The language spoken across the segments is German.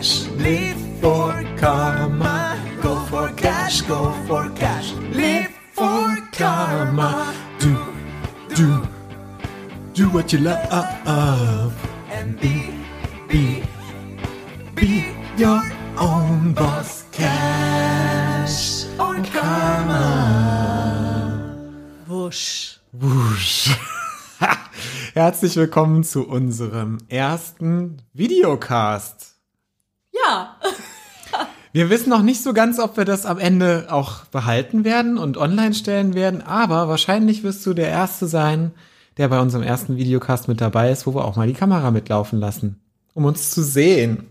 cash, live for karma. Go for cash, go for cash, live for karma. Do, do, do what you love. And be, be, be your own boss. Cash or karma. Wusch. Wusch. Herzlich willkommen zu unserem ersten Videocast. Ja. Wir wissen noch nicht so ganz, ob wir das am Ende auch behalten werden und online stellen werden, aber wahrscheinlich wirst du der Erste sein, der bei unserem ersten Videocast mit dabei ist, wo wir auch mal die Kamera mitlaufen lassen, um uns zu sehen.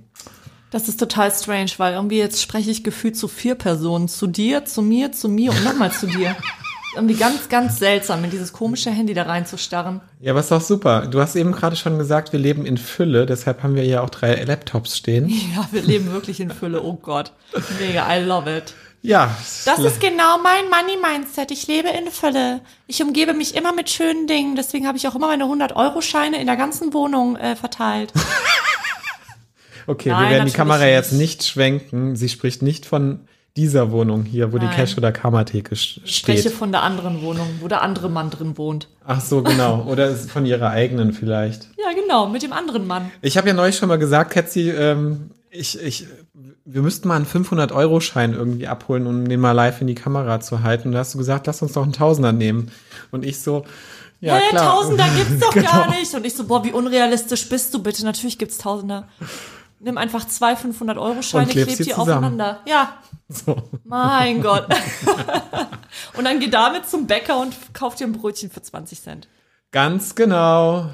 Das ist total strange, weil irgendwie jetzt spreche ich gefühlt zu vier Personen. Zu dir, zu mir, zu mir und nochmal zu dir. Irgendwie ganz, ganz seltsam, in dieses komische Handy da reinzustarren. Ja, aber ist doch super. Du hast eben gerade schon gesagt, wir leben in Fülle, deshalb haben wir hier auch drei Laptops stehen. Ja, wir leben wirklich in Fülle. Oh Gott. Mega, I love it. Ja. Das ist genau mein Money-Mindset. Ich lebe in Fülle. Ich umgebe mich immer mit schönen Dingen. Deswegen habe ich auch immer meine 100-Euro-Scheine in der ganzen Wohnung äh, verteilt. Okay, Nein, wir werden die Kamera nicht. jetzt nicht schwenken. Sie spricht nicht von dieser Wohnung hier, wo die Nein. Cash- oder Kammertheke sch- Ich spreche steht. von der anderen Wohnung, wo der andere Mann drin wohnt. Ach so, genau. Oder ist von ihrer eigenen vielleicht. Ja, genau, mit dem anderen Mann. Ich habe ja neulich schon mal gesagt, Ketzi, ähm, ich, ich, wir müssten mal einen 500-Euro-Schein irgendwie abholen, um den mal live in die Kamera zu halten. Und da hast du gesagt, lass uns doch einen Tausender nehmen. Und ich so, ja Hä, klar. Tausender gibt's doch gar Genau. nicht. Und ich so, boah, wie unrealistisch bist du bitte? Natürlich gibt's Tausender. Nimm einfach zwei 500-Euro-Scheine, Und klebst kleb die zusammen. aufeinander. Ja, So. mein Gott. und dann geh damit zum Bäcker und kauf dir ein Brötchen für 20 Cent. Ganz genau.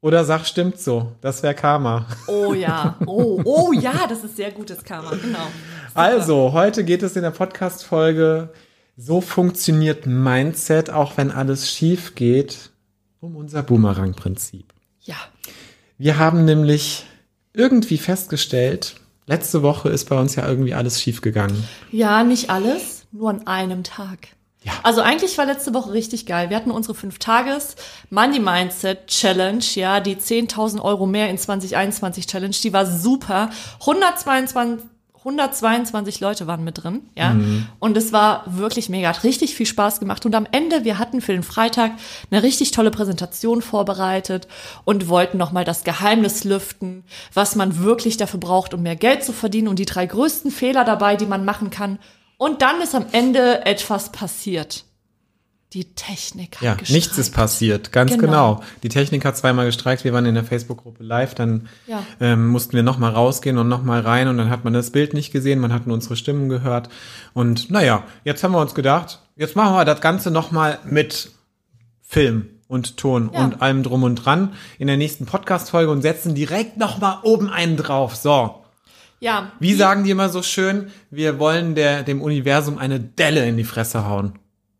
Oder sag, stimmt so. Das wäre Karma. Oh ja, oh, oh ja, das ist sehr gutes Karma, genau. Also, heute geht es in der Podcast-Folge So funktioniert Mindset, auch wenn alles schief geht, um unser Boomerang-Prinzip. Ja, Wir haben nämlich irgendwie festgestellt, letzte Woche ist bei uns ja irgendwie alles schief gegangen. ja, nicht alles, nur an einem Tag. Ja. Also eigentlich war letzte Woche richtig geil. Wir hatten unsere 5 Tages Money Mindset Challenge, ja, die 10.000 Euro mehr in 2021 Challenge, die war super. 122 122 Leute waren mit drin, ja. Und es war wirklich mega, hat richtig viel Spaß gemacht. Und am Ende, wir hatten für den Freitag eine richtig tolle Präsentation vorbereitet und wollten nochmal das Geheimnis lüften, was man wirklich dafür braucht, um mehr Geld zu verdienen und die drei größten Fehler dabei, die man machen kann. Und dann ist am Ende etwas passiert. Die Technik hat Ja, gestreikt. nichts ist passiert, ganz genau. Genau. Die Technik hat zweimal gestreikt, wir waren in der Facebook-Gruppe live, dann Ja. ähm, mussten wir nochmal rausgehen und nochmal rein und dann hat man das Bild nicht gesehen, man hat nur unsere Stimmen gehört. Und naja, jetzt haben wir uns gedacht, jetzt machen wir das Ganze nochmal mit Film und Ton Ja. und allem drum und dran in der nächsten Podcast-Folge und setzen direkt nochmal oben einen drauf. So, Ja. wie sagen die immer so schön, wir wollen der, dem Universum eine Delle in die Fresse hauen.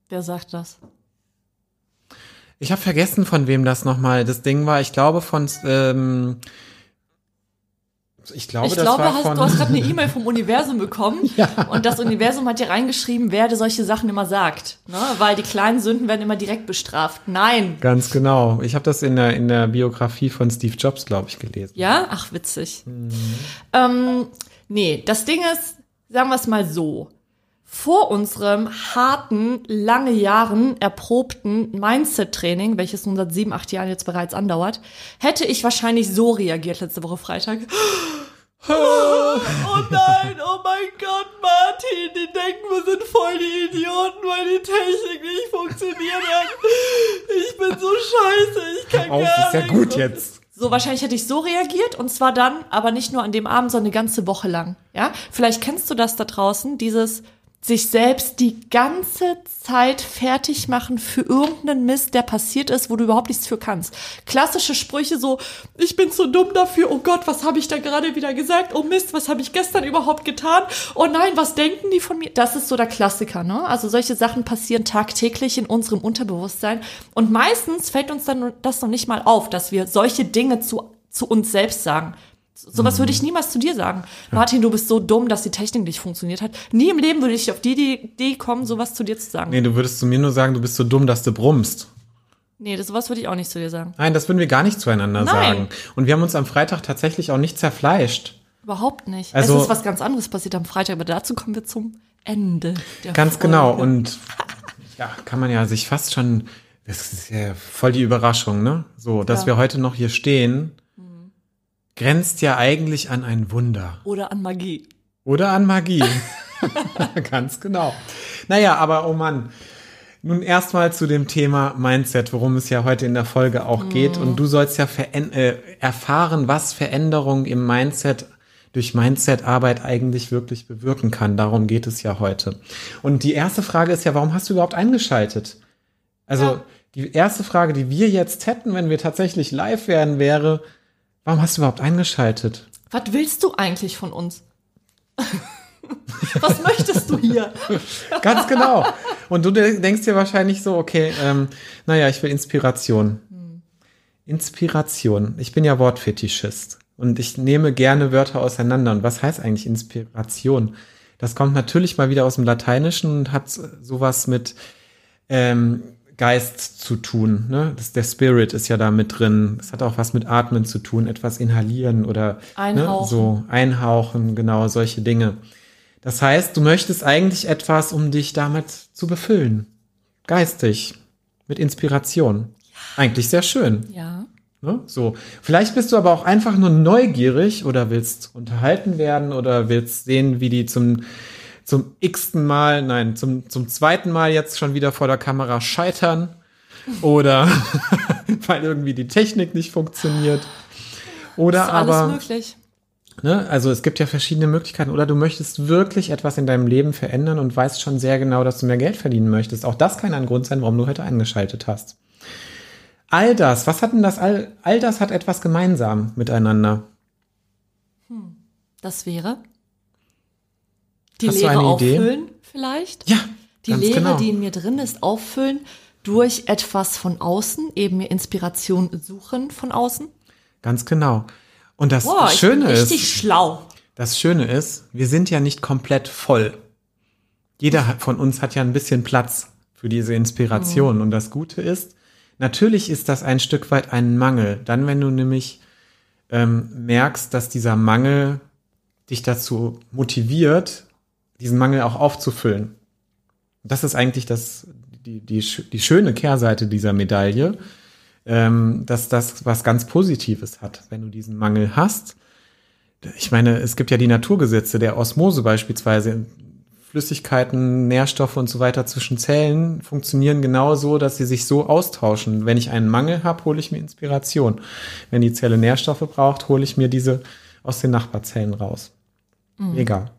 Wer sagt das? Ich habe vergessen, von wem das nochmal das Ding war. Ich glaube von, ähm, ich glaube, ich das glaube, hast, du hast gerade eine E-Mail vom Universum bekommen und das Universum hat dir reingeschrieben, wer dir solche Sachen immer sagt. Ne? Weil die kleinen Sünden werden immer direkt bestraft. Nein. Ganz genau. Ich habe das in der in der Biografie von Steve Jobs, glaube ich, gelesen. Ja? Ach, witzig. Ähm, nee, das Ding ist, sagen wir es mal so. Vor unserem harten, lange Jahren erprobten Mindset-Training, welches nun seit sieben, acht Jahren jetzt bereits andauert, hätte ich wahrscheinlich so reagiert letzte Woche Freitag. Oh nein, oh mein Gott, Martin, die denken, wir sind voll die Idioten, weil die Technik nicht funktioniert hat. Ich bin so scheiße, ich kann Auf, gar ist ja gut jetzt. So, wahrscheinlich hätte ich so reagiert und zwar dann, aber nicht nur an dem Abend, sondern eine ganze Woche lang. Ja, vielleicht kennst du das da draußen, dieses sich selbst die ganze Zeit fertig machen für irgendeinen Mist, der passiert ist, wo du überhaupt nichts für kannst. Klassische Sprüche so, ich bin zu dumm dafür, oh Gott, was habe ich da gerade wieder gesagt? Oh Mist, was habe ich gestern überhaupt getan? Oh nein, was denken die von mir? Das ist so der Klassiker, ne? Also solche Sachen passieren tagtäglich in unserem Unterbewusstsein und meistens fällt uns dann das noch nicht mal auf, dass wir solche Dinge zu, zu uns selbst sagen. Sowas würde ich niemals zu dir sagen. Martin, du bist so dumm, dass die Technik nicht funktioniert hat. Nie im Leben würde ich auf die die Idee kommen, sowas zu dir zu sagen. Nee, du würdest zu mir nur sagen, du bist so dumm, dass du brummst. Nee, das, sowas würde ich auch nicht zu dir sagen. Nein, das würden wir gar nicht zueinander Nein. sagen. Und wir haben uns am Freitag tatsächlich auch nicht zerfleischt. Überhaupt nicht. Also- es ist was ganz anderes passiert am Freitag, aber dazu kommen wir zum Ende der Ganz Folge. genau. Und ja, kann man ja sich fast schon, das ist ja voll die Überraschung, ne? So, dass Ja. wir heute noch hier stehen, grenzt ja eigentlich an ein Wunder. Oder an Magie. Oder an Magie. Ganz genau. Naja, aber oh Mann. Nun erstmal zu dem Thema Mindset, worum es ja heute in der Folge auch geht. Und du sollst ja äh, erfahren, was Veränderung im Mindset durch Mindset-Arbeit eigentlich wirklich bewirken kann. Darum geht es ja heute. Und die erste Frage ist ja, warum hast du überhaupt eingeschaltet? Also Ja. die erste Frage, die wir jetzt hätten, wenn wir tatsächlich live wären, wäre, warum hast du überhaupt eingeschaltet? Was willst du eigentlich von uns? was möchtest du hier? Ganz genau. Und du de- denkst dir wahrscheinlich so, okay, ähm, naja, ich will Inspiration. Inspiration. Ich bin ja Wortfetischist und ich nehme gerne Wörter auseinander. Und was heißt eigentlich Inspiration? Das kommt natürlich mal wieder aus dem Lateinischen und hat sowas mit ähm, Geist zu tun. Ne? Das, der Spirit ist ja da mit drin. Das hat auch was mit Atmen zu tun, etwas inhalieren oder Ne? Einhauchen. so einhauchen, genau solche Dinge. Das heißt, du möchtest eigentlich etwas, um dich damit zu befüllen. Geistig. Mit Inspiration. Eigentlich sehr schön. Ja. Ne? So. Vielleicht bist du aber auch einfach nur neugierig oder willst unterhalten werden oder willst sehen, wie die zum, zum x-ten Mal, nein, zum, zum zweiten Mal jetzt schon wieder vor der Kamera scheitern. Oder weil irgendwie die Technik nicht funktioniert. Oder Ist alles aber. möglich. Ne? Also es gibt ja verschiedene Möglichkeiten. Oder du möchtest wirklich etwas in deinem Leben verändern und weißt schon sehr genau, dass du mehr Geld verdienen möchtest. Auch das kann ein Grund sein, warum du heute eingeschaltet hast. All das, was hat denn das? All, all das hat etwas gemeinsam miteinander. Das wäre die Hast Leere eine Idee? auffüllen vielleicht. Ja, Die ganz Leere, genau. die in mir drin ist, auffüllen durch etwas von außen, eben mir Inspiration suchen von außen. Ganz genau. Und das Boah, ich Schöne bin richtig ist, schlau. das Schöne ist, wir sind ja nicht komplett voll. Jeder von uns hat ja ein bisschen Platz für diese Inspiration. Und das Gute ist, natürlich ist das ein Stück weit ein Mangel. Dann, wenn du nämlich ähm, merkst, dass dieser Mangel dich dazu motiviert, diesen Mangel auch aufzufüllen. Das ist eigentlich das, die, die, die schöne Kehrseite dieser Medaille, ähm, dass das was ganz Positives hat, wenn du diesen Mangel hast. Ich meine, es gibt ja die Naturgesetze der Osmose beispielsweise. Flüssigkeiten, Nährstoffe und so weiter zwischen Zellen funktionieren genau so, dass sie sich so austauschen. Wenn ich einen Mangel habe, hole ich mir Inspiration. Wenn die Zelle Nährstoffe braucht, hole ich mir diese aus den Nachbarzellen raus. Egal.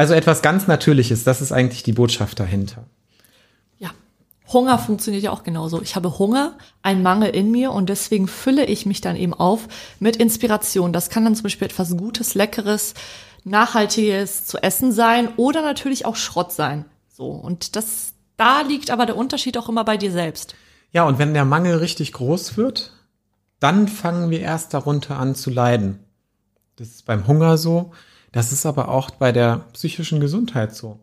Also etwas ganz Natürliches, das ist eigentlich die Botschaft dahinter. Ja. Hunger funktioniert ja auch genauso. Ich habe Hunger, einen Mangel in mir und deswegen fülle ich mich dann eben auf mit Inspiration. Das kann dann zum Beispiel etwas Gutes, Leckeres, Nachhaltiges zu essen sein oder natürlich auch Schrott sein. So. Und das, da liegt aber der Unterschied auch immer bei dir selbst. Ja, und wenn der Mangel richtig groß wird, dann fangen wir erst darunter an zu leiden. Das ist beim Hunger so, das ist aber auch bei der psychischen Gesundheit so.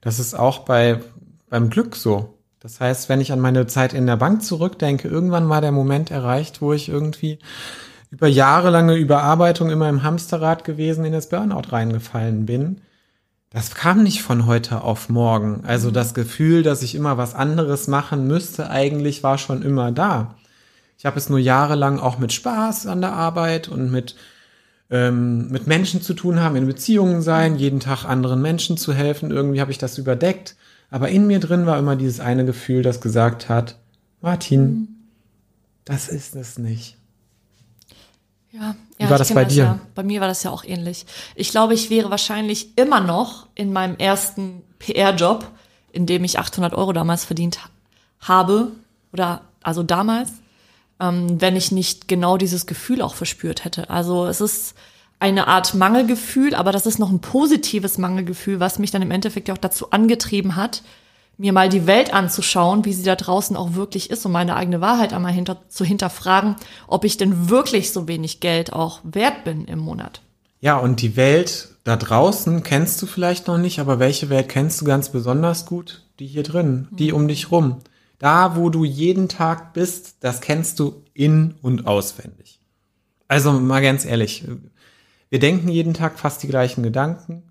Das ist auch bei, beim Glück so. Das heißt, wenn ich an meine Zeit in der Bank zurückdenke, irgendwann war der Moment erreicht, wo ich irgendwie über jahrelange Überarbeitung immer im Hamsterrad gewesen in das Burnout reingefallen bin. Das kam nicht von heute auf morgen. Also das Gefühl, dass ich immer was anderes machen müsste, eigentlich war schon immer da. Ich habe es nur jahrelang auch mit Spaß an der Arbeit und mit, ähm, mit Menschen zu tun haben, in Beziehungen sein, jeden Tag anderen Menschen zu helfen. Irgendwie habe ich das überdeckt. Aber in mir drin war immer dieses eine Gefühl, das gesagt hat, Martin, das ist es nicht. Ja, Wie ja war ich das bei dir? Ja. Bei mir war das ja auch ähnlich. Ich glaube, ich wäre wahrscheinlich immer noch in meinem ersten PR-Job, in dem ich 800 Euro damals verdient ha- habe, oder also damals, ähm, wenn ich nicht genau dieses Gefühl auch verspürt hätte. Also es ist eine Art Mangelgefühl, aber das ist noch ein positives Mangelgefühl, was mich dann im Endeffekt ja auch dazu angetrieben hat, mir mal die Welt anzuschauen, wie sie da draußen auch wirklich ist und meine eigene Wahrheit einmal hinter, zu hinterfragen, ob ich denn wirklich so wenig Geld auch wert bin im Monat. Ja, und die Welt da draußen kennst du vielleicht noch nicht, aber welche Welt kennst du ganz besonders gut? Die hier drin, die um dich rum. Da, wo du jeden Tag bist, das kennst du in und auswendig. Also mal ganz ehrlich, Wir denken jeden Tag fast die gleichen Gedanken.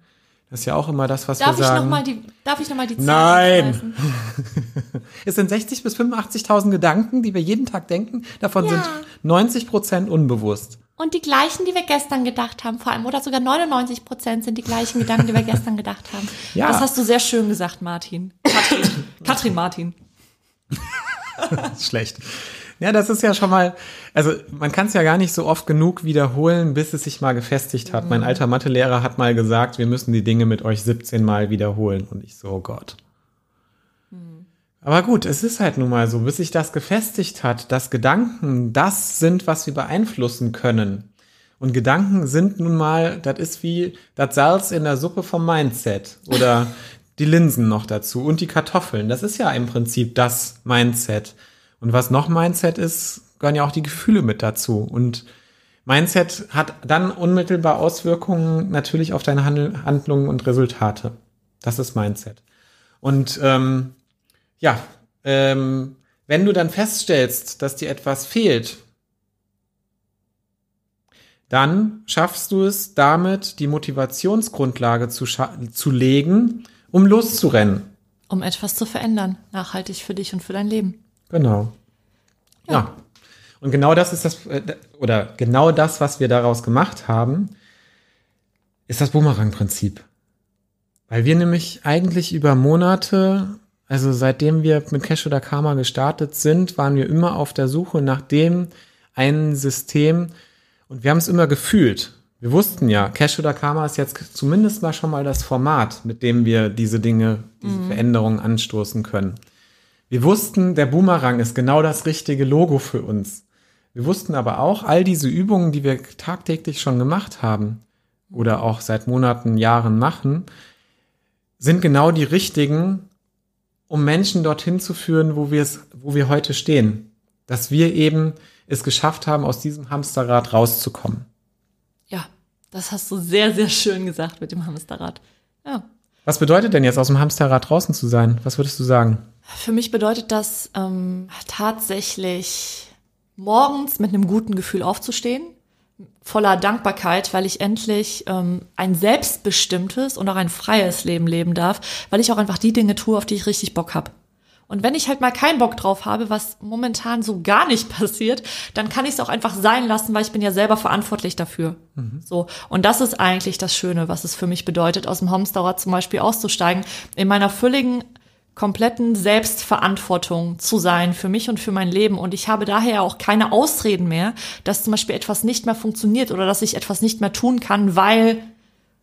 Das ist ja auch immer das, was Darf wir ich sagen. noch mal die, darf ich noch mal die Zahlen Nein. es sind 60 bis 85.000 Gedanken, die wir jeden Tag denken. Davon Ja. sind 90 Prozent unbewusst. Und die gleichen, die wir gestern gedacht haben, vor allem, oder sogar 99 Prozent sind die gleichen Gedanken, die wir gestern gedacht haben. Ja. Das hast du sehr schön gesagt, Martin. Katrin, Katrin Martin. Schlecht. Ja, das ist ja schon mal, also man kann es ja gar nicht so oft genug wiederholen, bis es sich mal gefestigt hat. Mein alter Mathelehrer hat mal gesagt, wir müssen die Dinge mit euch 17 Mal wiederholen. Und ich so, oh Gott. Aber gut, es ist halt nun mal so, bis sich das gefestigt hat, dass Gedanken das sind, was wir beeinflussen können. Und Gedanken sind nun mal, das ist wie das Salz in der Suppe vom Mindset oder die Linsen noch dazu und die Kartoffeln. Das ist ja im Prinzip das Mindset. Und was noch Mindset ist, gehören ja auch die Gefühle mit dazu. Und Mindset hat dann unmittelbar Auswirkungen natürlich auf deine Handel Handlungen und Resultate. Das ist Mindset. Und ähm, ja, ähm, wenn du dann feststellst, dass dir etwas fehlt, dann schaffst du es damit, die Motivationsgrundlage zu, zu legen, um loszurennen. Um etwas zu verändern, nachhaltig für dich und für dein Leben. Genau. Ja. Und genau das ist das, äh, oder genau das, was wir daraus gemacht haben, ist das Boomerang-Prinzip. Weil wir nämlich eigentlich über Monate, also seitdem wir mit Cash oder Karma gestartet sind, waren wir immer auf der Suche nach dem einen System und wir haben es immer gefühlt. Wir wussten ja, Cash oder Karma ist jetzt zumindest mal schon mal das Format, mit dem wir diese Dinge, diese Veränderungen anstoßen können. Wir wussten, der Boomerang ist genau das richtige Logo für uns. Wir wussten aber auch, all diese Übungen, die wir tagtäglich schon gemacht haben oder auch seit Monaten, Jahren machen, sind genau die richtigen, um Menschen dorthin zu führen, wo wir es, wo wir heute stehen. Dass wir eben es geschafft haben, aus diesem Hamsterrad rauszukommen. Das hast du sehr, sehr schön gesagt mit dem Hamsterrad. Ja. Was bedeutet denn jetzt aus dem Hamsterrad draußen zu sein? Was würdest du sagen? Für mich bedeutet das ähm, tatsächlich morgens mit einem guten Gefühl aufzustehen, voller Dankbarkeit, weil ich endlich ähm, ein selbstbestimmtes und auch ein freies Leben leben darf, weil ich auch einfach die Dinge tue, auf die ich richtig Bock habe. Und wenn ich halt mal keinen Bock drauf habe, was momentan so gar nicht passiert, dann kann ich es auch einfach sein lassen, weil ich bin ja selber verantwortlich dafür. So. Und das ist eigentlich das Schöne, was es für mich bedeutet, aus dem Homestarrad zum Beispiel auszusteigen, in meiner völligen kompletten Selbstverantwortung zu sein für mich und für mein Leben. Und ich habe daher auch keine Ausreden mehr, dass zum Beispiel etwas nicht mehr funktioniert oder dass ich etwas nicht mehr tun kann, weil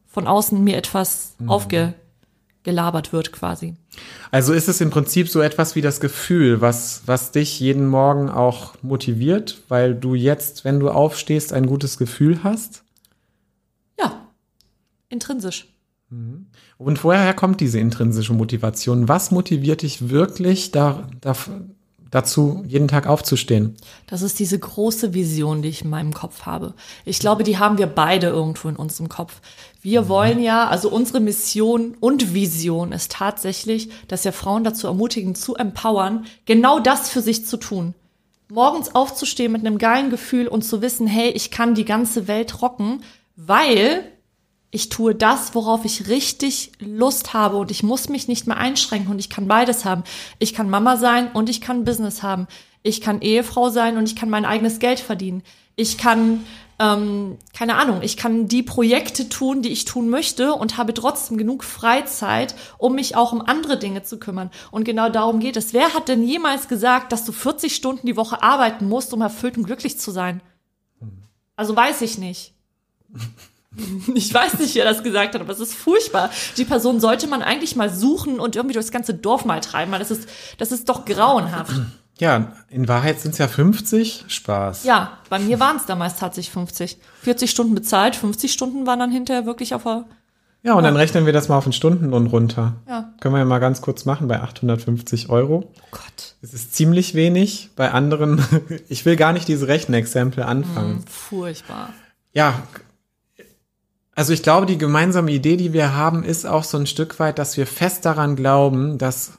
von außen mir etwas aufgelabert wird quasi. Also ist es im Prinzip so etwas wie das Gefühl, was, was dich jeden Morgen auch motiviert, weil du jetzt, wenn du aufstehst, ein gutes Gefühl hast? Ja, intrinsisch. Und woher kommt diese intrinsische Motivation? Was motiviert dich wirklich da, da, dazu, jeden Tag aufzustehen? Das ist diese große Vision, die ich in meinem Kopf habe. Ich glaube, die haben wir beide irgendwo in unserem Kopf. Wir wollen ja, also unsere Mission und Vision ist tatsächlich, dass wir Frauen dazu ermutigen, zu empowern, genau das für sich zu tun. Morgens aufzustehen mit einem geilen Gefühl und zu wissen, hey, ich kann die ganze Welt rocken, weil ich tue das, worauf ich richtig Lust habe und ich muss mich nicht mehr einschränken und ich kann beides haben. Ich kann Mama sein und ich kann Business haben. Ich kann Ehefrau sein und ich kann mein eigenes Geld verdienen. Ich kann, ähm, keine Ahnung, ich kann die Projekte tun, die ich tun möchte und habe trotzdem genug Freizeit, um mich auch um andere Dinge zu kümmern. Und genau darum geht es. Wer hat denn jemals gesagt, dass du 40 Stunden die Woche arbeiten musst, um erfüllt und glücklich zu sein? Also weiß ich nicht. Ich weiß nicht, wer das gesagt hat, aber es ist furchtbar. Die Person sollte man eigentlich mal suchen und irgendwie durchs ganze Dorf mal treiben, weil das ist, das ist doch grauenhaft. Ja, in Wahrheit sind es ja 50. Spaß. Ja, bei mir waren es damals tatsächlich 50. 40 Stunden bezahlt, 50 Stunden waren dann hinterher wirklich auf der, Ja, und dann rechnen wir das mal auf den Stundenlohn runter. ja. Können wir ja mal ganz kurz machen bei 850 Euro. Oh Gott, Es ist ziemlich wenig. Bei anderen, ich will gar nicht diese Rechenexempel anfangen. furchtbar. Ja, also ich glaube, die gemeinsame Idee, die wir haben, ist auch so ein Stück weit, dass wir fest daran glauben, dass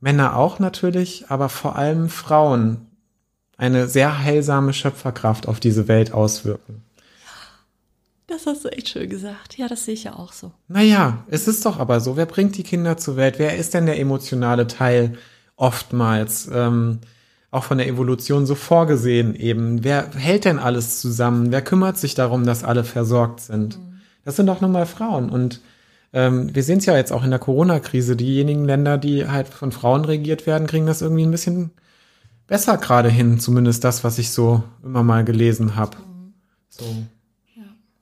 Männer auch natürlich, aber vor allem Frauen eine sehr heilsame Schöpferkraft auf diese Welt auswirken. Das hast du echt schön gesagt. Ja, das sehe ich ja auch so. Naja, es ist doch aber so. Wer bringt die Kinder zur Welt? Wer ist denn der emotionale Teil oftmals? Ähm, auch von der Evolution so vorgesehen eben. Wer hält denn alles zusammen? Wer kümmert sich darum, dass alle versorgt sind? Das sind doch nun mal Frauen. Und ähm, wir sehen es ja jetzt auch in der Corona-Krise. Diejenigen Länder, die halt von Frauen regiert werden, kriegen das irgendwie ein bisschen besser gerade hin. Zumindest das, was ich so immer mal gelesen habe. So.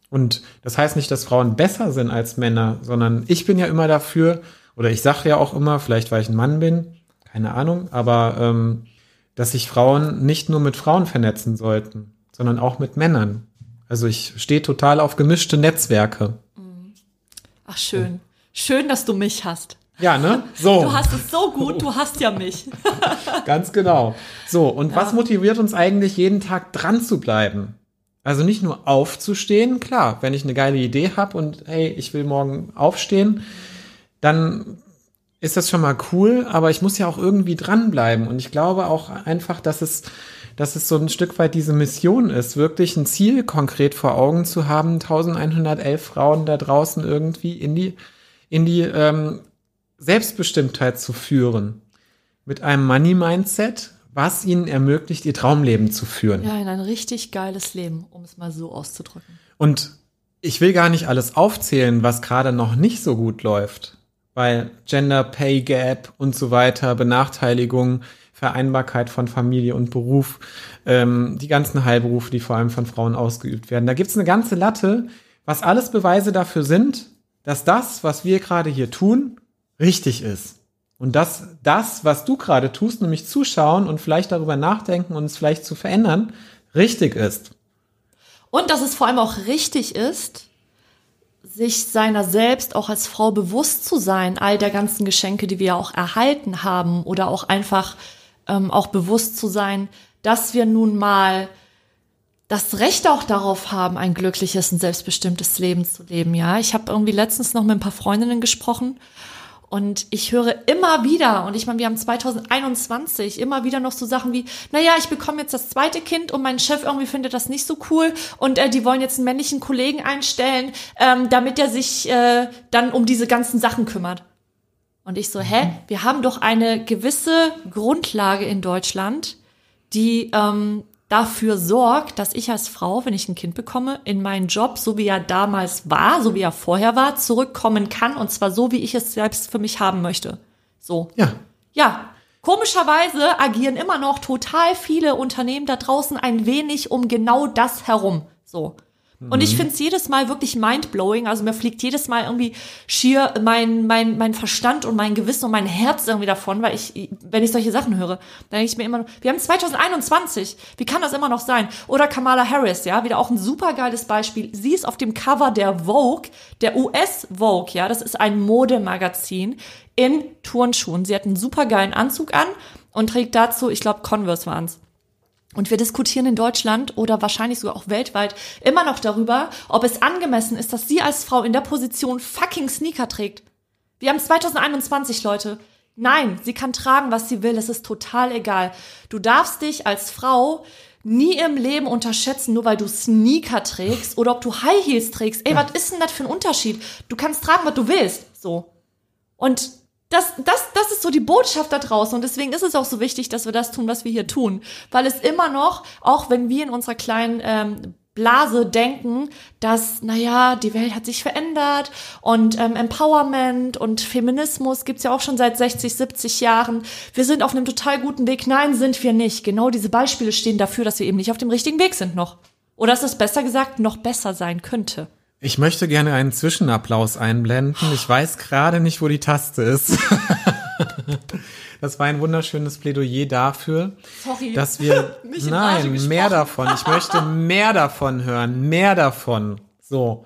Und das heißt nicht, dass Frauen besser sind als Männer, sondern ich bin ja immer dafür, oder ich sage ja auch immer, vielleicht weil ich ein Mann bin, keine Ahnung, aber ähm, dass sich Frauen nicht nur mit Frauen vernetzen sollten, sondern auch mit Männern. Also ich stehe total auf gemischte Netzwerke. Ach, schön. Schön, dass du mich hast. Ja, ne? So. Du hast es so gut, du hast ja mich. Ganz genau. So, und was motiviert uns eigentlich jeden Tag dran zu bleiben? Also nicht nur aufzustehen, klar, wenn ich eine geile Idee habe und hey, ich will morgen aufstehen, dann ist das schon mal cool, aber ich muss ja auch irgendwie dranbleiben. Und ich glaube auch einfach, dass es, dass es so ein Stück weit diese Mission ist, wirklich ein Ziel konkret vor Augen zu haben, 1111 Frauen da draußen irgendwie in die, in die ähm, Selbstbestimmtheit zu führen. Mit einem Money-Mindset, was ihnen ermöglicht, ihr Traumleben zu führen. Ja, in ein richtig geiles Leben, um es mal so auszudrücken. Und ich will gar nicht alles aufzählen, was gerade noch nicht so gut läuft. Weil Gender Pay Gap und so weiter, Benachteiligung, Vereinbarkeit von Familie und Beruf, ähm, die ganzen Heilberufe, die vor allem von Frauen ausgeübt werden. Da gibt's eine ganze Latte, was alles Beweise dafür sind, dass das, was wir gerade hier tun, richtig ist. Und dass das, was du gerade tust, nämlich zuschauen und vielleicht darüber nachdenken und es vielleicht zu verändern, richtig ist. Und dass es vor allem auch richtig ist, sich seiner selbst auch als Frau bewusst zu sein, all der ganzen Geschenke, die wir auch erhalten haben, oder auch einfach ähm, auch bewusst zu sein, dass wir nun mal das Recht auch darauf haben, ein glückliches und selbstbestimmtes Leben zu leben. Ja, ich habe irgendwie letztens noch mit ein paar Freundinnen gesprochen und ich höre immer wieder, und ich meine, wir haben 2021 immer wieder noch so Sachen wie, naja, ich bekomme jetzt das zweite Kind und mein Chef irgendwie findet das nicht so cool und äh, die wollen jetzt einen männlichen Kollegen einstellen, ähm, damit er sich äh, dann um diese ganzen Sachen kümmert. Und ich so, hä? Wir haben doch eine gewisse Grundlage in Deutschland, die ähm, dafür sorgt, dass ich als Frau, wenn ich ein Kind bekomme, in meinen Job, so wie er damals war, so wie er vorher war, zurückkommen kann und zwar so, wie ich es selbst für mich haben möchte. So. Ja. Ja. Komischerweise agieren immer noch total viele Unternehmen da draußen ein wenig um genau das herum. So. Und ich finde es jedes Mal wirklich mindblowing. Also mir fliegt jedes Mal irgendwie schier mein, mein, mein Verstand und mein Gewissen und mein Herz irgendwie davon, weil ich, wenn ich solche Sachen höre, dann denke ich mir immer, wir haben 2021, wie kann das immer noch sein? Oder Kamala Harris, ja, wieder auch ein super geiles Beispiel. Sie ist auf dem Cover der Vogue, der US Vogue, ja, das ist ein Modemagazin in Turnschuhen. Sie hat einen super geilen Anzug an und trägt dazu, ich glaube, Converse waren's. Und wir diskutieren in Deutschland oder wahrscheinlich sogar auch weltweit immer noch darüber, ob es angemessen ist, dass sie als Frau in der Position fucking Sneaker trägt. Wir haben 2021, Leute. Nein, sie kann tragen, was sie will. Es ist total egal. Du darfst dich als Frau nie im Leben unterschätzen, nur weil du Sneaker trägst oder ob du High Heels trägst. Ey, was ist denn das für ein Unterschied? Du kannst tragen, was du willst. So. Und das, das, das ist so die Botschaft da draußen und deswegen ist es auch so wichtig, dass wir das tun, was wir hier tun, weil es immer noch, auch wenn wir in unserer kleinen ähm, Blase denken, dass, naja, die Welt hat sich verändert und ähm, Empowerment und Feminismus gibt's ja auch schon seit 60, 70 Jahren. Wir sind auf einem total guten Weg. Nein, sind wir nicht. Genau diese Beispiele stehen dafür, dass wir eben nicht auf dem richtigen Weg sind noch. Oder dass es besser gesagt noch besser sein könnte. Ich möchte gerne einen Zwischenapplaus einblenden. Ich weiß gerade nicht, wo die Taste ist. Das war ein wunderschönes Plädoyer dafür, Sorry. dass wir nein mehr davon. Ich möchte mehr davon hören, mehr davon. So,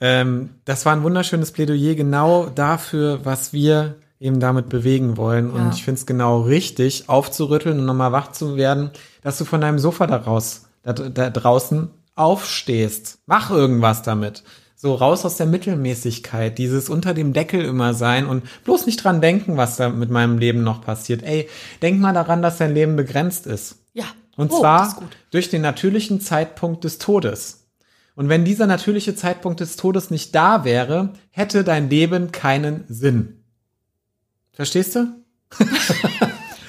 ähm, das war ein wunderschönes Plädoyer genau dafür, was wir eben damit bewegen wollen. Und Ja. ich finde es genau richtig, aufzurütteln und nochmal wach zu werden, dass du von deinem Sofa da raus, da, da draußen aufstehst. Mach irgendwas damit. So raus aus der Mittelmäßigkeit, dieses unter dem Deckel immer sein und bloß nicht dran denken, was da mit meinem Leben noch passiert. Ey, denk mal daran, dass dein Leben begrenzt ist. Ja. Und Oh, zwar durch den natürlichen Zeitpunkt des Todes. Und wenn dieser natürliche Zeitpunkt des Todes nicht da wäre, hätte dein Leben keinen Sinn. Verstehst du?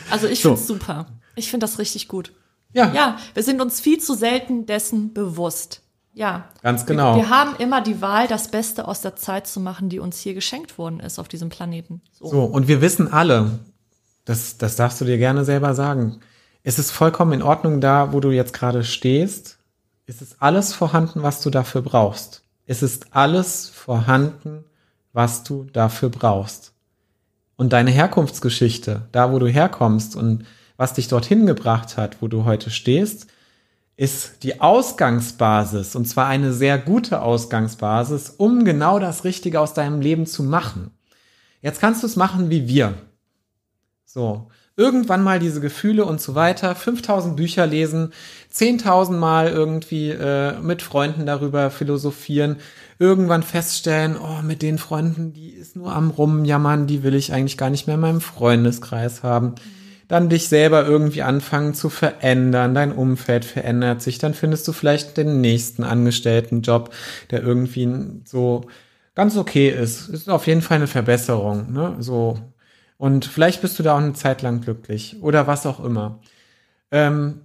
Also ich So. find's super. Ich find das richtig gut. Ja, Ja, wir sind uns viel zu selten dessen bewusst. Ja. ganz genau. Wir haben immer die Wahl, das Beste aus der Zeit zu machen, die uns hier geschenkt worden ist auf diesem Planeten. So. So, und wir wissen alle, das, das darfst du dir gerne selber sagen, es ist vollkommen in Ordnung da, wo du jetzt gerade stehst. Es ist alles vorhanden, was du dafür brauchst. Es ist alles vorhanden, was du dafür brauchst. Und deine Herkunftsgeschichte, da wo du herkommst und was dich dorthin gebracht hat, wo du heute stehst, ist die Ausgangsbasis, und zwar eine sehr gute Ausgangsbasis, um genau das Richtige aus deinem Leben zu machen. Jetzt kannst du es machen wie wir. So, irgendwann mal diese Gefühle und so weiter, 5000 Bücher lesen, 10.000 Mal irgendwie äh, mit Freunden darüber philosophieren, irgendwann feststellen, oh, mit den Freunden, die ist nur am Rumjammern, die will ich eigentlich gar nicht mehr in meinem Freundeskreis haben. Dann dich selber irgendwie anfangen zu verändern, dein Umfeld verändert sich, dann findest du vielleicht den nächsten Angestelltenjob, der irgendwie so ganz okay ist. Ist auf jeden Fall eine Verbesserung, ne? So. Und vielleicht bist du da auch eine Zeit lang glücklich oder was auch immer. Ähm,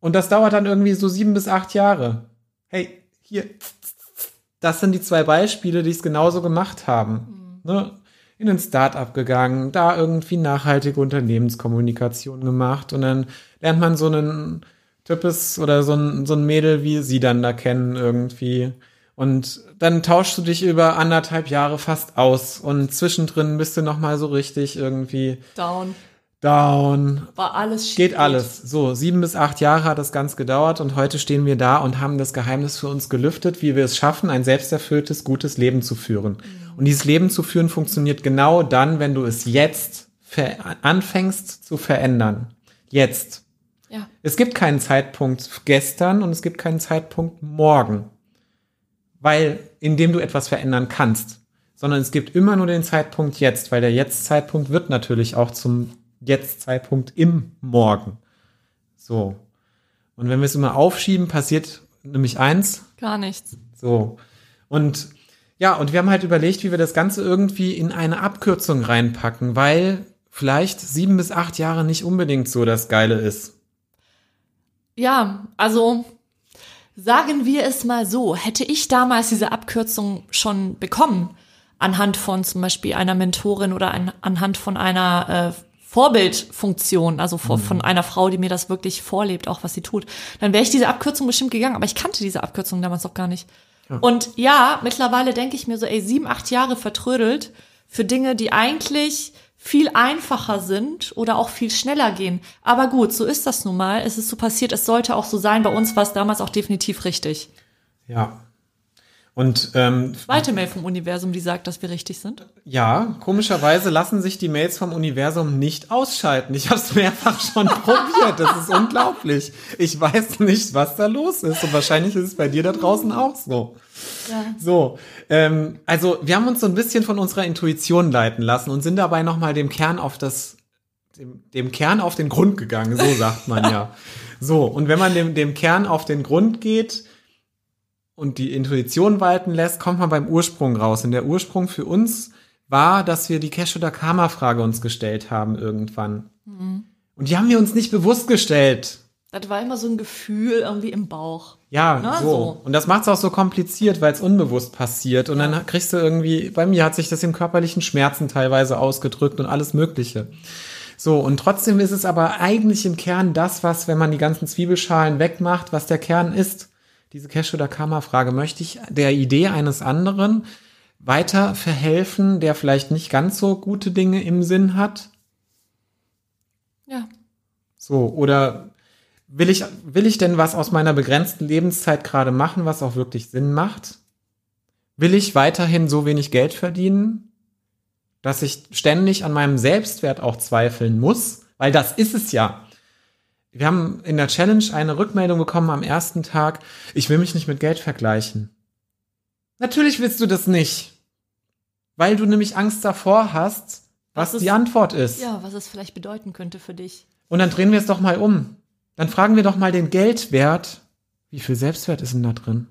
und das dauert dann irgendwie so sieben bis acht Jahre. Hey, hier, das sind die zwei Beispiele, die es genauso gemacht haben. Ne? In ein Start-up gegangen, da irgendwie nachhaltige Unternehmenskommunikation gemacht und dann lernt man so einen Types oder so ein, so ein Mädel wie sie dann da kennen irgendwie. Und dann tauschst du dich über anderthalb Jahre fast aus und zwischendrin bist du nochmal so richtig irgendwie Down. Down. War alles schief. Geht alles. So, sieben bis acht Jahre hat das ganz gedauert und heute stehen wir da und haben das Geheimnis für uns gelüftet, wie wir es schaffen, ein selbsterfülltes, gutes Leben zu führen. Und dieses Leben zu führen funktioniert genau dann, wenn du es jetzt anfängst zu verändern. Jetzt. Ja. Es gibt keinen Zeitpunkt gestern und es gibt keinen Zeitpunkt morgen. Weil, in dem du etwas verändern kannst. Sondern es gibt immer nur den Zeitpunkt jetzt, weil der Jetzt-Zeitpunkt wird natürlich auch zum Jetzt-Zeitpunkt im Morgen. So. Und wenn wir es immer aufschieben, passiert nämlich eins, Gar nichts. so. Und ja, und wir haben halt überlegt, wie wir das Ganze irgendwie in eine Abkürzung reinpacken, weil vielleicht sieben bis acht Jahre nicht unbedingt so das Geile ist. Ja, also sagen wir es mal so, hätte ich damals diese Abkürzung schon bekommen, anhand von zum Beispiel einer Mentorin oder ein, anhand von einer äh, Vorbildfunktion, also von, von einer Frau, die mir das wirklich vorlebt, auch was sie tut, dann wäre ich diese Abkürzung bestimmt gegangen, aber ich kannte diese Abkürzung damals noch gar nicht. Und ja, mittlerweile denke ich mir so, ey, sieben, acht Jahre vertrödelt für Dinge, die eigentlich viel einfacher sind oder auch viel schneller gehen. Aber gut, so ist das nun mal. Es ist so passiert, es sollte auch so sein. Bei uns war es damals auch definitiv richtig. Ja. Und ähm, Zweite Mail vom Universum, die sagt, dass wir richtig sind. ja, komischerweise lassen sich die Mails vom Universum nicht ausschalten. Ich habe es mehrfach schon probiert. Das ist unglaublich. Ich weiß nicht, was da los ist. Und wahrscheinlich ist es bei dir da draußen auch so. Ja. So, ähm, also wir haben uns so ein bisschen von unserer Intuition leiten lassen und sind dabei nochmal dem Kern auf das, dem, dem Kern auf den Grund gegangen, so sagt man ja. So, und wenn man dem, dem Kern auf den Grund geht und die Intuition walten lässt, kommt man beim Ursprung raus. Und der Ursprung für uns war, dass wir die Cash- oder Karma-Frage uns gestellt haben irgendwann. Und die haben wir uns nicht bewusst gestellt. Das war immer so ein Gefühl irgendwie im Bauch. Ja, Na, so. so. Und das macht es auch so kompliziert, weil es unbewusst passiert. Und dann kriegst du irgendwie, bei mir hat sich das in körperlichen Schmerzen teilweise ausgedrückt und alles Mögliche. So, und trotzdem ist es aber eigentlich im Kern das, was, wenn man die ganzen Zwiebelschalen wegmacht, was der Kern ist. Diese Cash- oder Karma-Frage. Möchte ich der Idee eines anderen weiter verhelfen, der vielleicht nicht ganz so gute Dinge im Sinn hat? Ja. So, oder will ich, will ich denn was aus meiner begrenzten Lebenszeit gerade machen, was auch wirklich Sinn macht? Will ich weiterhin so wenig Geld verdienen, dass ich ständig an meinem Selbstwert auch zweifeln muss? Weil das ist es ja. Wir haben in der Challenge eine Rückmeldung bekommen am ersten Tag, ich will mich nicht mit Geld vergleichen. Natürlich willst du das nicht. Weil du nämlich Angst davor hast, was, Was ist- die Antwort ist. Ja, was es vielleicht bedeuten könnte für dich. Und dann drehen wir es doch mal um. Dann fragen wir doch mal den Geldwert. Wie viel Selbstwert ist denn da drin?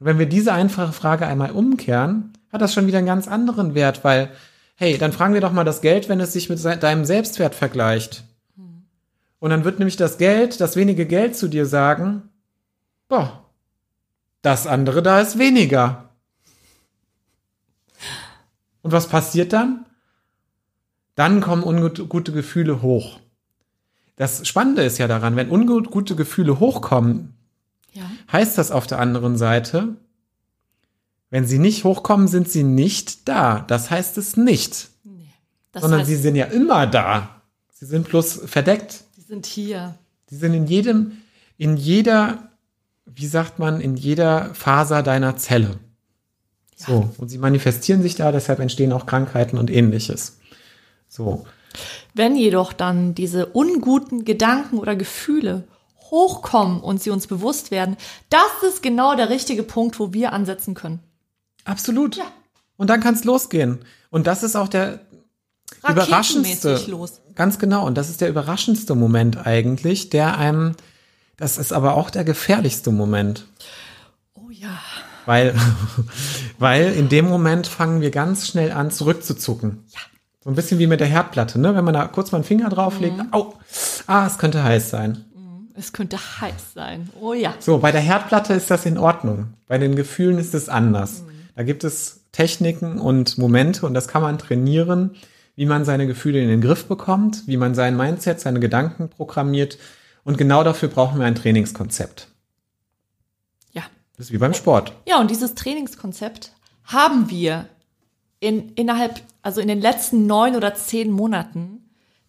Und wenn wir diese einfache Frage einmal umkehren, hat das schon wieder einen ganz anderen Wert, weil, hey, dann fragen wir doch mal das Geld, wenn es sich mit deinem Selbstwert vergleicht. Und dann wird nämlich das Geld, das wenige Geld zu dir sagen, boah, das andere da ist weniger. Und was passiert dann? Dann kommen ungute Gefühle hoch. Das Spannende ist ja daran, wenn ungute Gefühle hochkommen, ja. heißt das auf der anderen Seite, wenn sie nicht hochkommen, sind sie nicht da. Das heißt es nicht. Nee, sondern heißt, sie sind ja immer da. Sie sind bloß verdeckt. Sie sind hier. Sie sind in jedem, in jeder, wie sagt man, in jeder Faser deiner Zelle. Ja. So. Und sie manifestieren sich da, deshalb entstehen auch Krankheiten und ähnliches. So. Wenn jedoch dann diese unguten Gedanken oder Gefühle hochkommen und sie uns bewusst werden, das ist genau der richtige Punkt, wo wir ansetzen können. Absolut. Ja. Und dann kann es losgehen. Und das ist auch der überraschendste. Los. Ganz genau. Und das ist der überraschendste Moment eigentlich, der einem, das ist aber auch der gefährlichste Moment. Oh ja. Weil, weil in dem Moment fangen wir ganz schnell an, zurückzuzucken. Ja. So ein bisschen wie mit der Herdplatte, ne? Wenn man da kurz mal einen Finger drauflegt, mhm. au, ah, es könnte heiß sein. Mhm. Es könnte heiß sein. Oh ja. So, bei der Herdplatte ist das in Ordnung. Bei den Gefühlen ist es anders. Mhm. Da gibt es Techniken und Momente und das kann man trainieren, wie man seine Gefühle in den Griff bekommt, wie man sein Mindset, seine Gedanken programmiert. Und genau dafür brauchen wir ein Trainingskonzept. Ja. Das ist wie beim Sport. Ja, und dieses Trainingskonzept haben wir in, innerhalb, also in den letzten neun oder zehn Monaten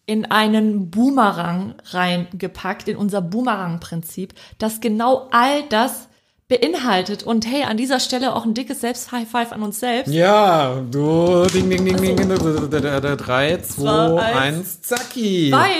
in einen Boomerang reingepackt, in unser Boomerang-Prinzip, das genau all das beinhaltet. Und hey, an dieser Stelle auch ein dickes Selbst-High-Five an uns selbst. Ja, du, ding, ding, ding, ding, also, 3, 2, 1, zacki. Weil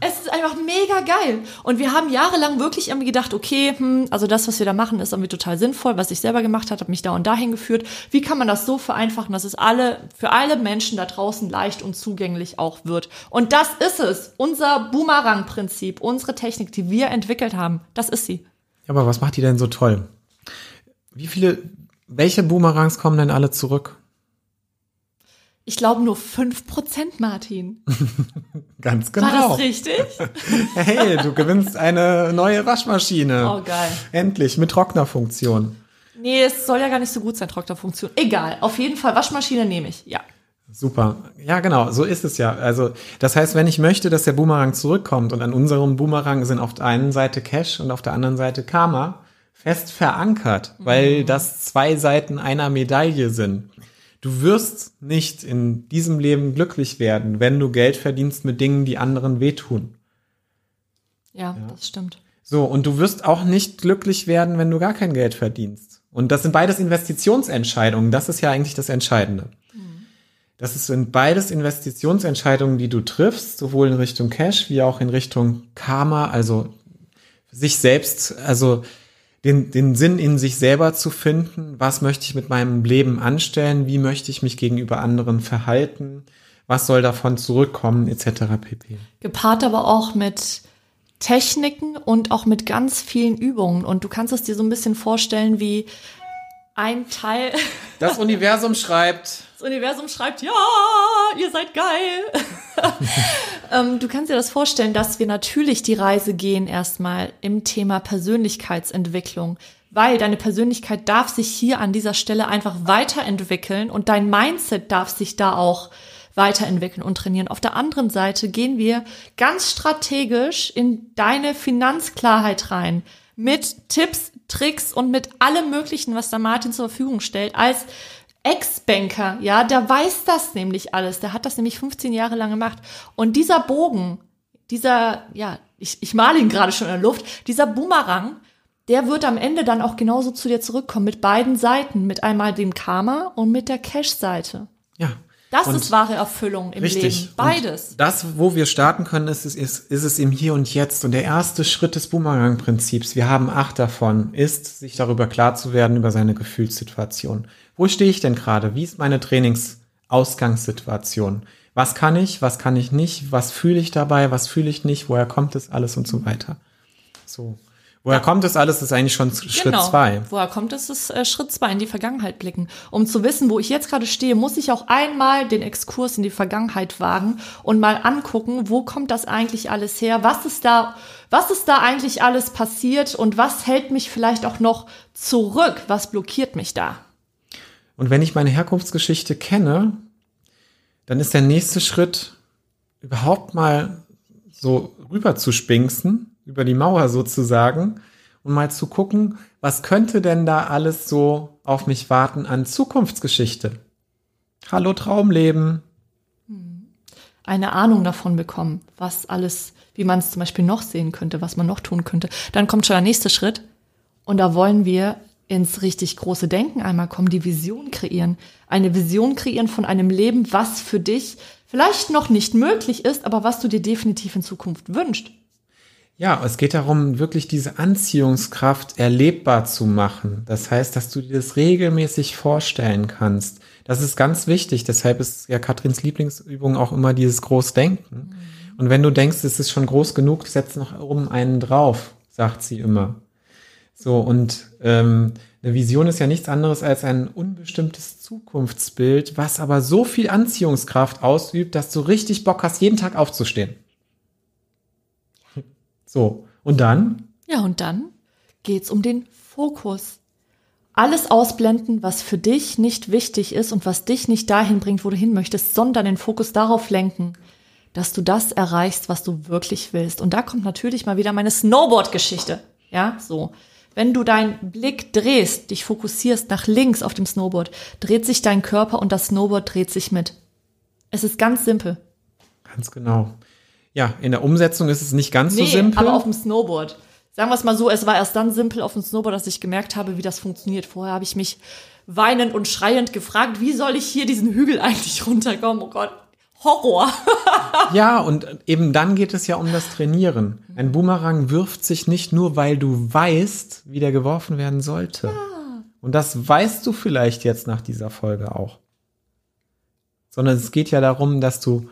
es ist einfach mega geil. Und wir haben jahrelang wirklich irgendwie gedacht, okay, hm, also das, was wir da machen, ist irgendwie total sinnvoll. Was ich selber gemacht habe, hat mich da und dahin geführt. Wie kann man das so vereinfachen, dass es alle, für alle Menschen da draußen leicht und zugänglich auch wird? Und das ist es. Unser Boomerang-Prinzip, unsere Technik, die wir entwickelt haben, das ist sie. Aber was macht die denn so toll? Wie viele, welche Boomerangs kommen denn alle zurück? Ich glaube nur 5%, Martin. Ganz genau. War das richtig? hey, du gewinnst eine neue Waschmaschine. Oh, geil. Endlich, mit Trocknerfunktion. Nee, es soll ja gar nicht so gut sein, Trocknerfunktion. Egal, auf jeden Fall, Waschmaschine nehme ich, ja. Super. Ja, genau, so ist es ja. Also, das heißt, wenn ich möchte, dass der Boomerang zurückkommt und an unserem Boomerang sind auf der einen Seite Cash und auf der anderen Seite Karma fest verankert, weil mhm. das zwei Seiten einer Medaille sind. Du wirst nicht in diesem Leben glücklich werden, wenn du Geld verdienst mit Dingen, die anderen wehtun. Ja, ja, das stimmt. So, und du wirst auch nicht glücklich werden, wenn du gar kein Geld verdienst. Und das sind beides Investitionsentscheidungen. Das ist ja eigentlich das Entscheidende. Das sind beides Investitionsentscheidungen, die du triffst, sowohl in Richtung Cash wie auch in Richtung Karma, also sich selbst, also den, den Sinn in sich selber zu finden. Was möchte ich mit meinem Leben anstellen? Wie möchte ich mich gegenüber anderen verhalten? Was soll davon zurückkommen, etc. pp. Gepaart aber auch mit Techniken und auch mit ganz vielen Übungen. Und du kannst es dir so ein bisschen vorstellen wie ein Teil. Das Universum schreibt. Das Universum schreibt, ja, ihr seid geil. ähm, du kannst dir das vorstellen, dass wir natürlich die Reise gehen erstmal im Thema Persönlichkeitsentwicklung, weil deine Persönlichkeit darf sich hier an dieser Stelle einfach weiterentwickeln und dein Mindset darf sich da auch weiterentwickeln und trainieren. Auf der anderen Seite gehen wir ganz strategisch in deine Finanzklarheit rein mit Tipps, Tricks und mit allem Möglichen, was da Martin zur Verfügung stellt, als Ex-Banker, ja, der weiß das nämlich alles. Der hat das nämlich 15 Jahre lang gemacht. Und dieser Bogen, dieser, ja, ich, ich male ihn gerade schon in der Luft, dieser Boomerang, der wird am Ende dann auch genauso zu dir zurückkommen, mit beiden Seiten, mit einmal dem Karma und mit der Cash-Seite. Ja. Das und ist wahre Erfüllung im richtig. Leben. Beides. Und das, wo wir starten können, ist, ist, ist es im Hier und Jetzt. Und der erste Schritt des Boomerang-Prinzips, wir haben acht davon, ist, sich darüber klar zu werden, über seine Gefühlssituation. Wo stehe ich denn gerade? Wie ist meine Trainingsausgangssituation? Was kann ich, was kann ich nicht? Was fühle ich dabei? Was fühle ich nicht? Woher kommt es alles und so weiter? So. Woher kommt das alles? Ist eigentlich schon Schritt Genau. zwei. Woher kommt es? Das ist äh, Schritt zwei in die Vergangenheit blicken. Um zu wissen, wo ich jetzt gerade stehe, muss ich auch einmal den Exkurs in die Vergangenheit wagen und mal angucken, wo kommt das eigentlich alles her? Was ist da, was ist da eigentlich alles passiert und was hält mich vielleicht auch noch zurück? Was blockiert mich da? Und wenn ich meine Herkunftsgeschichte kenne, dann ist der nächste Schritt, überhaupt mal so rüber zu spinksen, über die Mauer sozusagen, und mal zu gucken, was könnte denn da alles so auf mich warten an Zukunftsgeschichte? Hallo Traumleben. eine Ahnung davon bekommen, was alles, wie man es zum Beispiel noch sehen könnte, was man noch tun könnte. Dann kommt schon der nächste Schritt und da wollen wir ins richtig große Denken einmal kommen, die Vision kreieren. Eine Vision kreieren von einem Leben, was für dich vielleicht noch nicht möglich ist, aber was du dir definitiv in Zukunft wünschst. Ja, es geht darum, wirklich diese Anziehungskraft erlebbar zu machen. Das heißt, dass du dir das regelmäßig vorstellen kannst. Das ist ganz wichtig. Deshalb ist ja Katrins Lieblingsübung auch immer dieses Großdenken. Und wenn du denkst, es ist schon groß genug, setz noch oben einen drauf, sagt sie immer. So, und ähm, eine Vision ist ja nichts anderes als ein unbestimmtes Zukunftsbild, was aber so viel Anziehungskraft ausübt, dass du richtig Bock hast, jeden Tag aufzustehen. So, und dann? Ja, und dann geht's um den Fokus. Alles ausblenden, was für dich nicht wichtig ist und was dich nicht dahin bringt, wo du hin möchtest, sondern den Fokus darauf lenken, dass du das erreichst, was du wirklich willst. Und da kommt natürlich mal wieder meine Snowboard-Geschichte. Ja, so. Wenn du deinen Blick drehst, dich fokussierst nach links auf dem Snowboard, dreht sich dein Körper und das Snowboard dreht sich mit. Es ist ganz simpel. Ganz genau. Ja, in der Umsetzung ist es nicht ganz Nee, so simpel. aber auf dem Snowboard. Sagen wir es mal so, es war erst dann simpel auf dem Snowboard, dass ich gemerkt habe, wie das funktioniert. Vorher habe ich mich weinend und schreiend gefragt, wie soll ich hier diesen Hügel eigentlich runterkommen? Oh Gott, Horror. ja, und eben dann geht es ja um das Trainieren. Ein Boomerang wirft sich nicht nur, weil du weißt, wie der geworfen werden sollte. Und das weißt du vielleicht jetzt nach dieser Folge auch. Sondern es geht ja darum, dass du,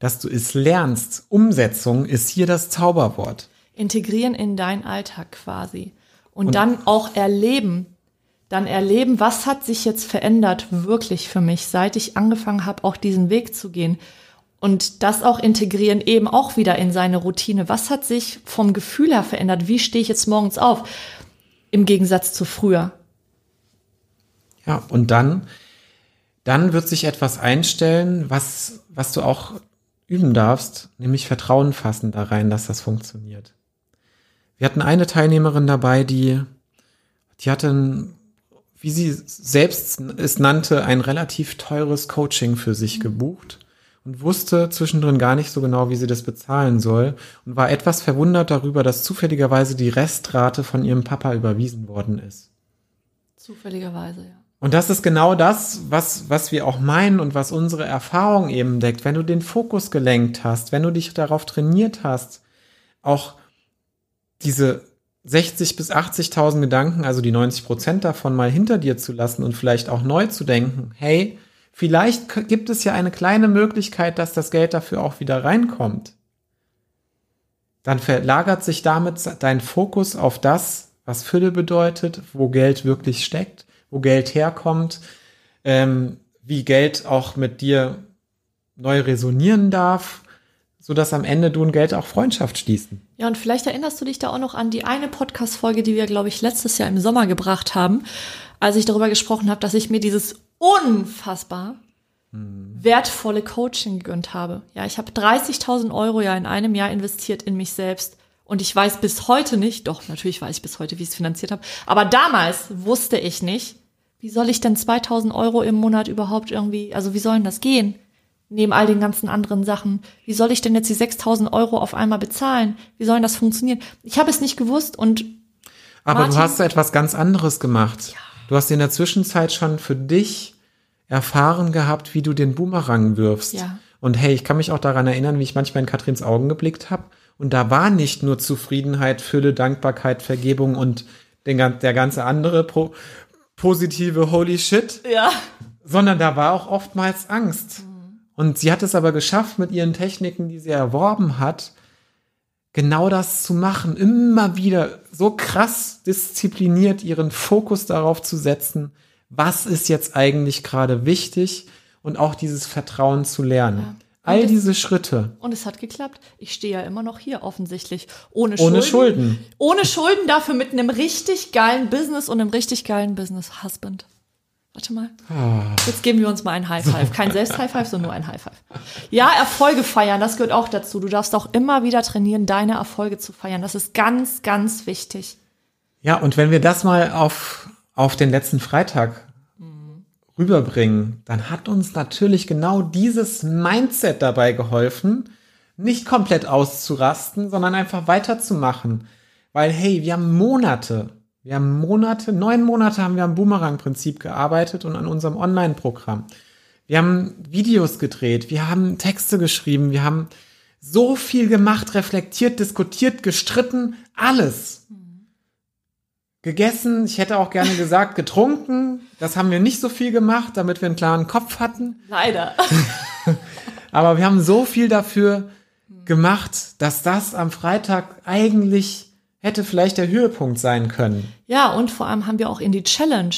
dass du es lernst. Umsetzung ist hier das Zauberwort. Integrieren in deinen Alltag quasi. Und, dann auch erleben. Dann erleben, was hat sich jetzt verändert wirklich für mich, seit ich angefangen habe, auch diesen Weg zu gehen. Und das auch integrieren eben auch wieder in seine Routine. Was hat sich vom Gefühl her verändert? Wie stehe ich jetzt morgens auf? Im Gegensatz zu früher. Ja, und dann, dann wird sich etwas einstellen, was, was du auch üben darfst, nämlich Vertrauen fassen da rein, dass das funktioniert. Wir hatten eine Teilnehmerin dabei, die, die hatte ein, wie sie selbst es nannte, ein relativ teures Coaching für sich gebucht und wusste zwischendrin gar nicht so genau, wie sie das bezahlen soll und war etwas verwundert darüber, dass zufälligerweise die Restrate von ihrem Papa überwiesen worden ist. Zufälligerweise, ja. Und das ist genau das, was, was wir auch meinen und was unsere Erfahrung eben deckt. Wenn du den Fokus gelenkt hast, wenn du dich darauf trainiert hast, auch diese 60 bis 80.000 Gedanken, also die 90 Prozent davon mal hinter dir zu lassen und vielleicht auch neu zu denken, hey, vielleicht gibt es ja eine kleine Möglichkeit, dass das Geld dafür auch wieder reinkommt. Dann verlagert sich damit dein Fokus auf das, was Fülle bedeutet, wo Geld wirklich steckt, wo Geld herkommt, ähm, wie Geld auch mit dir neu resonieren darf, so dass am Ende du und Geld auch Freundschaft schließen. Ja, und vielleicht erinnerst du dich da auch noch an die eine Podcast-Folge, die wir, glaube ich, letztes Jahr im Sommer gebracht haben, als ich darüber gesprochen habe, dass ich mir dieses unfassbar wertvolle Coaching gegönnt habe. Ja, ich habe 30.000 Euro ja in einem Jahr investiert in mich selbst. Und ich weiß bis heute nicht, doch, natürlich weiß ich bis heute, wie ich es finanziert habe. Aber damals wusste ich nicht, wie soll ich denn 2000 Euro im Monat überhaupt irgendwie, also wie soll denn das gehen? Neben all den ganzen anderen Sachen. Wie soll ich denn jetzt die 6000 Euro auf einmal bezahlen? Wie soll denn das funktionieren? Ich habe es nicht gewusst und Aber Martin? du hast etwas ganz anderes gemacht. Du hast in der Zwischenzeit schon für dich erfahren gehabt, wie du den Boomerang wirfst. Ja. Und hey, ich kann mich auch daran erinnern, wie ich manchmal in Katrins Augen geblickt habe. Und da war nicht nur Zufriedenheit, Fülle, Dankbarkeit, Vergebung und den, der ganze andere pro, positive Holy Shit, ja, sondern da war auch oftmals Angst. Und sie hat es aber geschafft, mit ihren Techniken, die sie erworben hat, genau das zu machen, immer wieder so krass diszipliniert ihren Fokus darauf zu setzen, was ist jetzt eigentlich gerade wichtig und auch dieses Vertrauen zu lernen. Ja. All es- diese Schritte. Und es hat geklappt. Ich stehe ja immer noch hier offensichtlich. Ohne, Ohne Schulden. Schulden. Ohne Schulden, dafür mit einem richtig geilen Business und einem richtig geilen Business-Husband. Warte mal. Ah. Jetzt geben wir uns mal ein High Five. Kein Selbst-High Five, sondern nur ein High Five. Ja, Erfolge feiern, das gehört auch dazu. Du darfst auch immer wieder trainieren, deine Erfolge zu feiern. Das ist ganz, ganz wichtig. Ja, und wenn wir das mal auf, auf den letzten Freitag rüberbringen, dann hat uns natürlich genau dieses Mindset dabei geholfen, nicht komplett auszurasten, sondern einfach weiterzumachen. Weil, hey, wir haben Monate, wir haben Monate, neun Monate haben wir am Boomerang-Prinzip gearbeitet und an unserem Online-Programm. Wir haben Videos gedreht, wir haben Texte geschrieben, wir haben so viel gemacht, reflektiert, diskutiert, gestritten, alles gegessen. Ich hätte auch gerne gesagt, getrunken. Das haben wir nicht so viel gemacht, damit wir einen klaren Kopf hatten. Leider. Aber wir haben so viel dafür gemacht, dass das am Freitag eigentlich hätte vielleicht der Höhepunkt sein können. Ja, und vor allem haben wir auch in die Challenge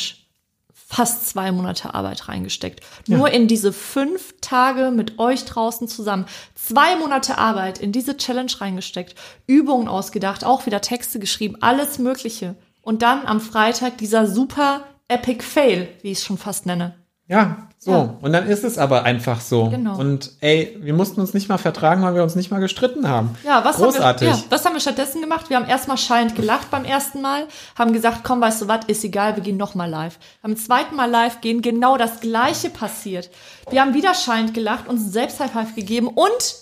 fast zwei Monate Arbeit reingesteckt. Nur in diese fünf Tage mit euch draußen zusammen. Zwei Monate Arbeit in diese Challenge reingesteckt. Übungen ausgedacht, auch wieder Texte geschrieben, alles Mögliche. Und dann am Freitag dieser super Epic Fail, wie ich es schon fast nenne. Ja, so. Ja. Und dann ist es aber einfach so. Genau. Und ey, wir mussten uns nicht mal vertragen, weil wir uns nicht mal gestritten haben. Ja, was Großartig. haben wir, ja, was haben wir stattdessen gemacht? Wir haben erstmal schallend gelacht beim ersten Mal, haben gesagt, komm, weißt du was, ist egal, wir gehen nochmal live. Beim zweiten Mal live gehen, genau das Gleiche passiert. Wir haben wieder schallend gelacht, uns selbst High Five gegeben und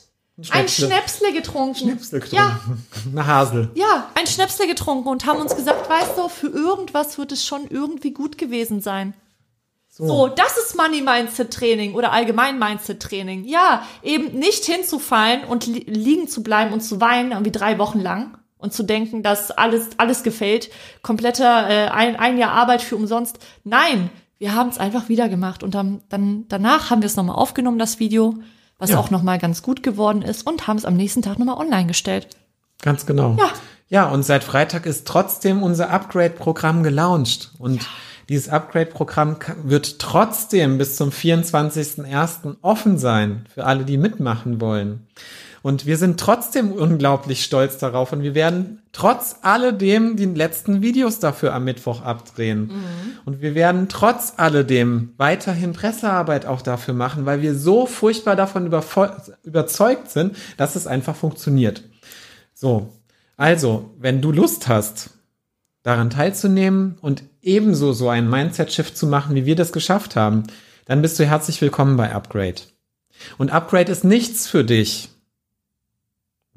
ein Schnäpsle. Schnäpsle getrunken. Ja, Eine Hasel. ja, ein Schnäpsle getrunken und haben uns gesagt, weißt du, für irgendwas wird es schon irgendwie gut gewesen sein. So, das ist Money Mindset Training oder allgemein Mindset Training. Ja, eben nicht hinzufallen und li liegen zu bleiben und zu weinen irgendwie drei Wochen lang und zu denken, dass alles alles gefällt, kompletter äh, ein, ein Jahr Arbeit für umsonst. Nein, wir haben es einfach wieder gemacht und dann, dann danach haben wir es nochmal aufgenommen, das Video, was Ja. auch nochmal ganz gut geworden ist und haben es am nächsten Tag nochmal online gestellt. Ganz genau. Ja. Ja, und seit Freitag ist trotzdem unser Upgrade-Programm gelauncht. Und dieses Upgrade-Programm wird trotzdem bis zum 24.01. offen sein für alle, die mitmachen wollen. Und wir sind trotzdem unglaublich stolz darauf und wir werden trotz alledem die letzten Videos dafür am Mittwoch abdrehen. Und wir werden trotz alledem weiterhin Pressearbeit auch dafür machen, weil wir so furchtbar davon überzeugt sind, dass es einfach funktioniert. So, also, wenn du Lust hast, daran teilzunehmen und ebenso so einen Mindset-Shift zu machen, wie wir das geschafft haben, dann bist du herzlich willkommen bei Upgrade. Und Upgrade ist nichts für dich.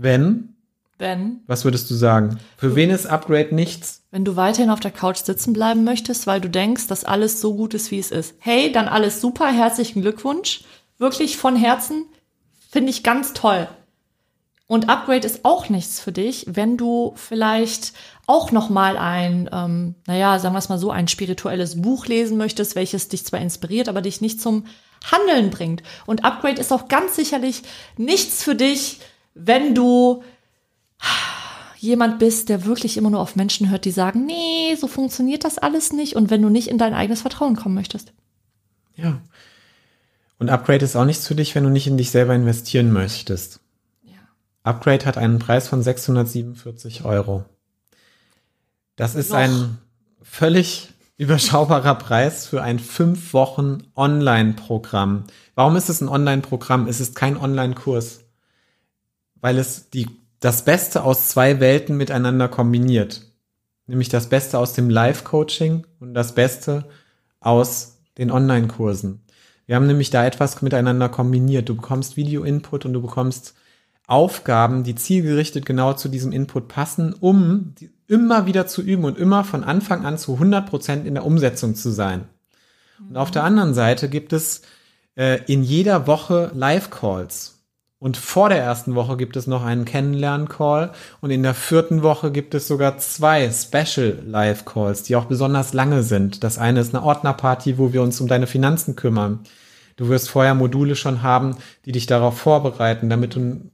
Wenn, Wenn was würdest du sagen? Für wen ist Upgrade nichts? Wenn du weiterhin auf der Couch sitzen bleiben möchtest, weil du denkst, dass alles so gut ist, wie es ist. Hey, dann alles super, herzlichen Glückwunsch. Wirklich von Herzen. Finde ich ganz toll. Und Upgrade ist auch nichts für dich, wenn du vielleicht auch noch mal ein, ähm, naja, sagen wir es mal so, ein spirituelles Buch lesen möchtest, welches dich zwar inspiriert, aber dich nicht zum Handeln bringt. Und Upgrade ist auch ganz sicherlich nichts für dich, wenn du jemand bist, der wirklich immer nur auf Menschen hört, die sagen, nee, so funktioniert das alles nicht und wenn du nicht in dein eigenes Vertrauen kommen möchtest. Ja. Und Upgrade ist auch nichts für dich, wenn du nicht in dich selber investieren möchtest. Ja. Upgrade hat einen Preis von 647 Euro. Das ist Noch. ein völlig überschaubarer Preis für ein fünf Wochen Online-Programm. Warum ist es ein Online-Programm? Es ist kein Online-Kurs, weil es die, das Beste aus zwei Welten miteinander kombiniert. Nämlich das Beste aus dem Live-Coaching und das Beste aus den Online-Kursen. Wir haben nämlich da etwas miteinander kombiniert. Du bekommst Video-Input und du bekommst Aufgaben, die zielgerichtet genau zu diesem Input passen, um immer wieder zu üben und immer von Anfang an zu 100 Prozent in der Umsetzung zu sein. Und auf der anderen Seite gibt es äh, in jeder Woche Live-Calls. Und vor der ersten Woche gibt es noch einen Kennenlern-Call und in der vierten Woche gibt es sogar zwei Special Live-Calls, die auch besonders lange sind. Das eine ist eine Ordnerparty, wo wir uns um deine Finanzen kümmern. Du wirst vorher Module schon haben, die dich darauf vorbereiten, damit du einen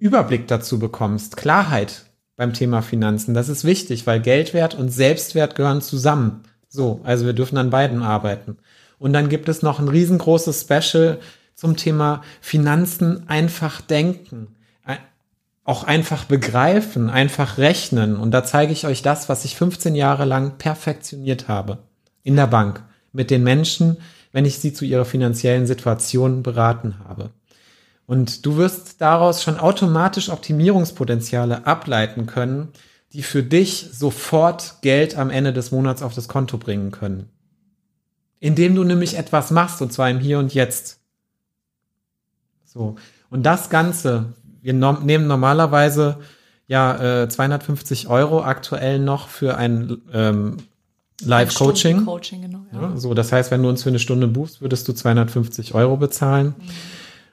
Überblick dazu bekommst, Klarheit beim Thema Finanzen. Das ist wichtig, weil Geldwert und Selbstwert gehören zusammen. So, also wir dürfen an beiden arbeiten. Und dann gibt es noch ein riesengroßes Special zum Thema Finanzen einfach denken. Auch einfach begreifen, einfach rechnen. Und da zeige ich euch das, was ich 15 Jahre lang perfektioniert habe. In der Bank. Mit den Menschen, wenn ich sie zu ihrer finanziellen Situation beraten habe. Und du wirst daraus schon automatisch Optimierungspotenziale ableiten können, die für dich sofort Geld am Ende des Monats auf das Konto bringen können. Indem du nämlich etwas machst, und zwar im Hier und Jetzt. So. Und das Ganze, wir nehmen normalerweise ja äh, 250 Euro aktuell noch für ein ähm, Live-Coaching. Coaching, genau, ja. ja. so, das heißt, wenn du uns für eine Stunde buchst, würdest du 250 Euro bezahlen. Mhm.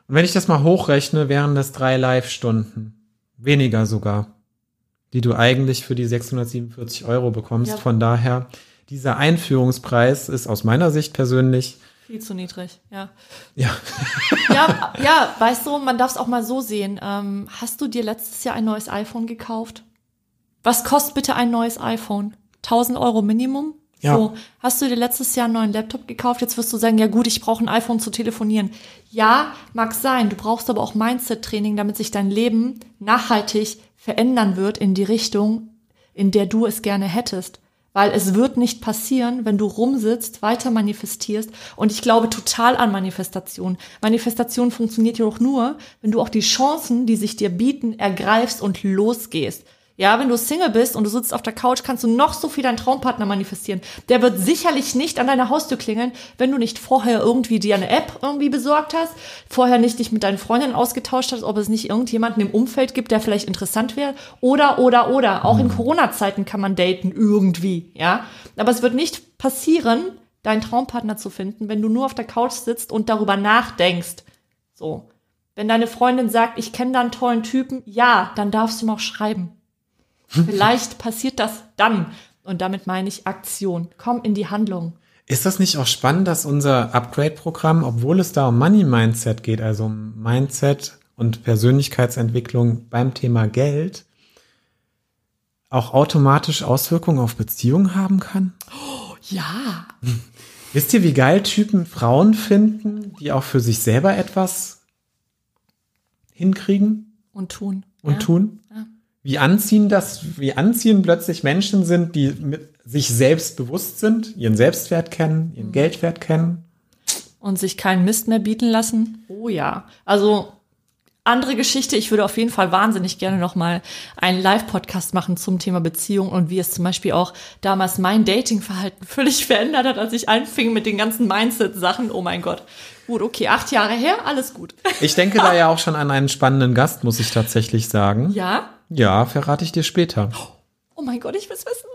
Und wenn ich das mal hochrechne, wären das drei Live-Stunden. Weniger sogar. Die du eigentlich für die 647 Euro bekommst. Ja. Von daher, dieser Einführungspreis ist aus meiner Sicht persönlich viel zu niedrig, ja. Ja. ja, ja, weißt du, man darf es auch mal so sehen. Ähm, hast du dir letztes Jahr ein neues iPhone gekauft? Was kostet bitte ein neues iPhone? 1000 Euro Minimum? Ja. So, hast du dir letztes Jahr einen neuen Laptop gekauft? Jetzt wirst du sagen, ja gut, ich brauche ein iPhone zu telefonieren. Ja, mag sein. Du brauchst aber auch Mindset-Training, damit sich dein Leben nachhaltig verändern wird in die Richtung, in der du es gerne hättest. Weil es wird nicht passieren, wenn du rumsitzt, weiter manifestierst. Und ich glaube total an Manifestation. Manifestation funktioniert ja auch nur, wenn du auch die Chancen, die sich dir bieten, ergreifst und losgehst. Ja, wenn du Single bist und du sitzt auf der Couch, kannst du noch so viel deinen Traumpartner manifestieren. Der wird sicherlich nicht an deiner Haustür klingeln, wenn du nicht vorher irgendwie dir eine App irgendwie besorgt hast, vorher nicht dich mit deinen Freundinnen ausgetauscht hast, ob es nicht irgendjemanden im Umfeld gibt, der vielleicht interessant wäre. Oder, oder, oder. Auch in mhm. Corona-Zeiten kann man daten irgendwie, ja. Aber es wird nicht passieren, deinen Traumpartner zu finden, wenn du nur auf der Couch sitzt und darüber nachdenkst. So. Wenn deine Freundin sagt, ich kenne da einen tollen Typen, ja, dann darfst du ihm auch schreiben. Vielleicht passiert das dann. Und damit meine ich Aktion. Komm in die Handlung. Ist das nicht auch spannend, dass unser Upgrade-Programm, obwohl es da um Money-Mindset geht, also um Mindset und Persönlichkeitsentwicklung beim Thema Geld, auch automatisch Auswirkungen auf Beziehungen haben kann? Oh, ja. Wisst ihr, wie geil Typen Frauen finden, die auch für sich selber etwas hinkriegen? Und tun. Und ja. tun? Ja wie anziehen das, wie anziehen plötzlich Menschen sind, die mit sich selbst bewusst sind, ihren Selbstwert kennen, ihren mhm. Geldwert kennen. Und sich keinen Mist mehr bieten lassen. Oh ja. Also andere Geschichte. Ich würde auf jeden Fall wahnsinnig gerne noch mal einen Live-Podcast machen zum Thema Beziehung und wie es zum Beispiel auch damals mein Datingverhalten völlig verändert hat, als ich anfing mit den ganzen Mindset-Sachen. Oh mein Gott. Gut, okay, acht Jahre her, alles gut. Ich denke da ja auch schon an einen spannenden Gast, muss ich tatsächlich sagen. Ja? Ja, verrate ich dir später. Oh mein Gott, ich will's wissen.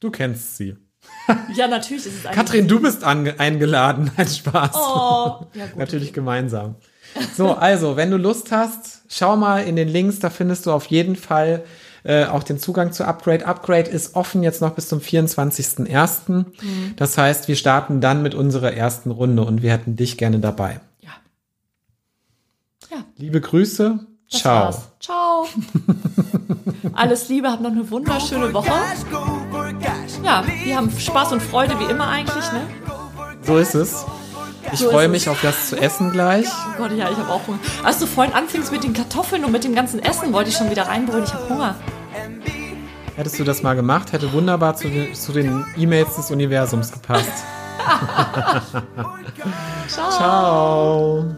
Du kennst sie. Ja, natürlich ist es. Katrin, du bist eingeladen. Ein Spaß. Oh, ja gut. natürlich gemeinsam. So, also, wenn du Lust hast, schau mal in den Links, da findest du auf jeden Fall äh, auch den Zugang zu Upgrade. Upgrade ist offen jetzt noch bis zum 24.01. Mhm. Das heißt, wir starten dann mit unserer ersten Runde und wir hätten dich gerne dabei. Ja. Ja. Liebe Grüße, das Ciao. War's. Ciao. Alles Liebe, habt noch eine wunderschöne Woche. Ja, wir haben Spaß und Freude wie immer eigentlich, ne? So ist es. Ich so freue mich auf das zu essen gleich. Oh Gott, ja, ich habe auch Hunger. Als du vorhin anfingst mit den Kartoffeln und mit dem ganzen Essen, wollte ich schon wieder reinbrüllen. Ich habe Hunger. Hättest du das mal gemacht, hätte wunderbar zu den, zu den E-Mails des Universums gepasst. Ciao. Ciao.